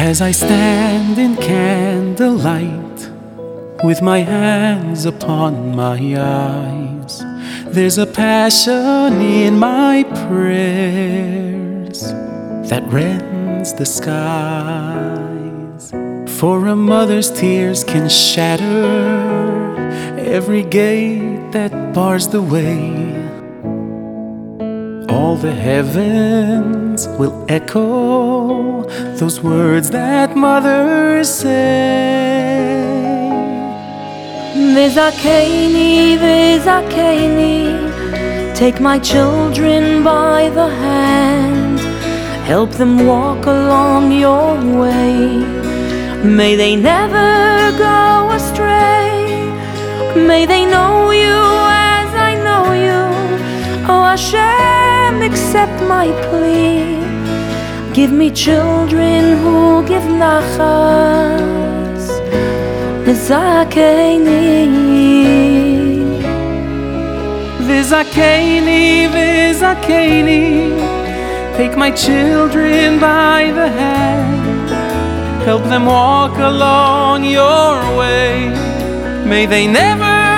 As I stand in candlelight with my hands upon my eyes, there's a passion in my prayers that rends the skies. For a mother's tears can shatter every gate that bars the way. All the heavens will echo those words that mothers say. Vzakeini, Vzakeini, take my children by the hand, help them walk along your way. May they never go astray, may they know you accept my plea. Give me children who give nachas. Vzakeini. Vzakeini, Vzakeini, take my children by the hand, help them walk along your way. May they never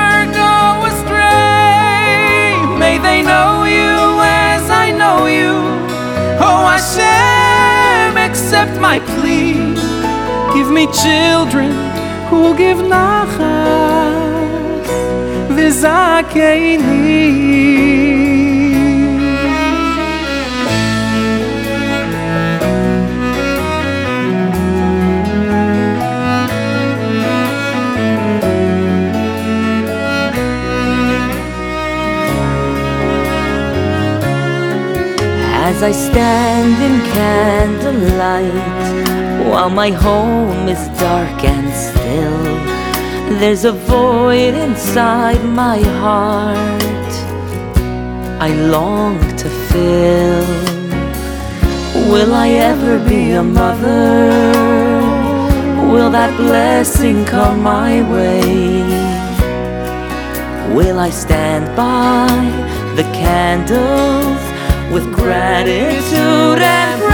accept my plea, give me children who give nachas. Vzakeini. As I stand in candlelight while my home is dark and still, there's a void inside my heart I long to fill. Will I ever be a mother? Will that blessing come my way? Will I stand by the candles with gratitude and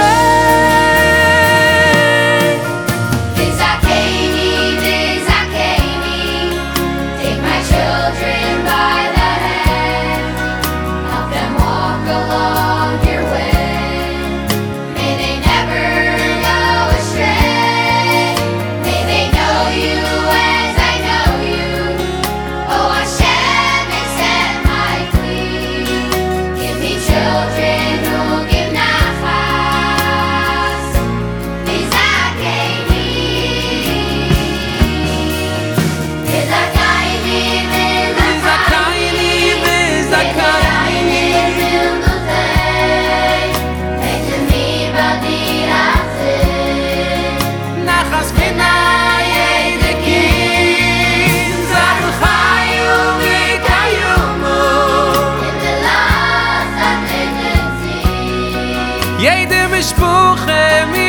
Jede mispuche mi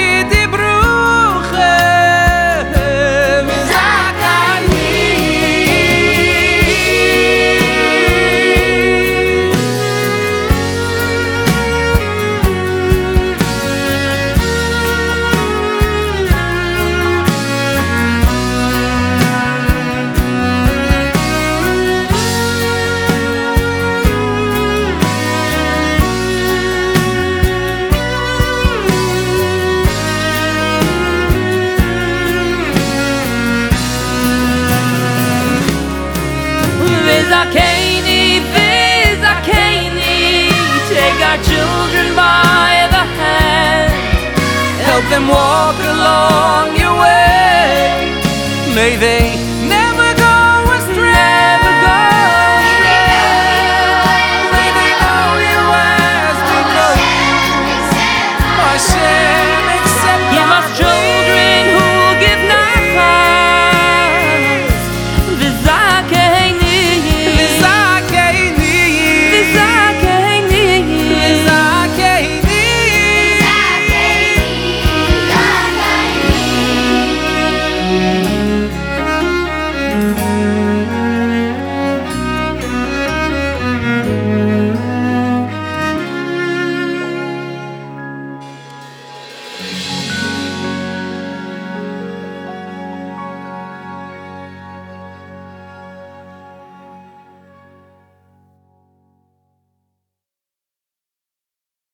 them walk along your way. May they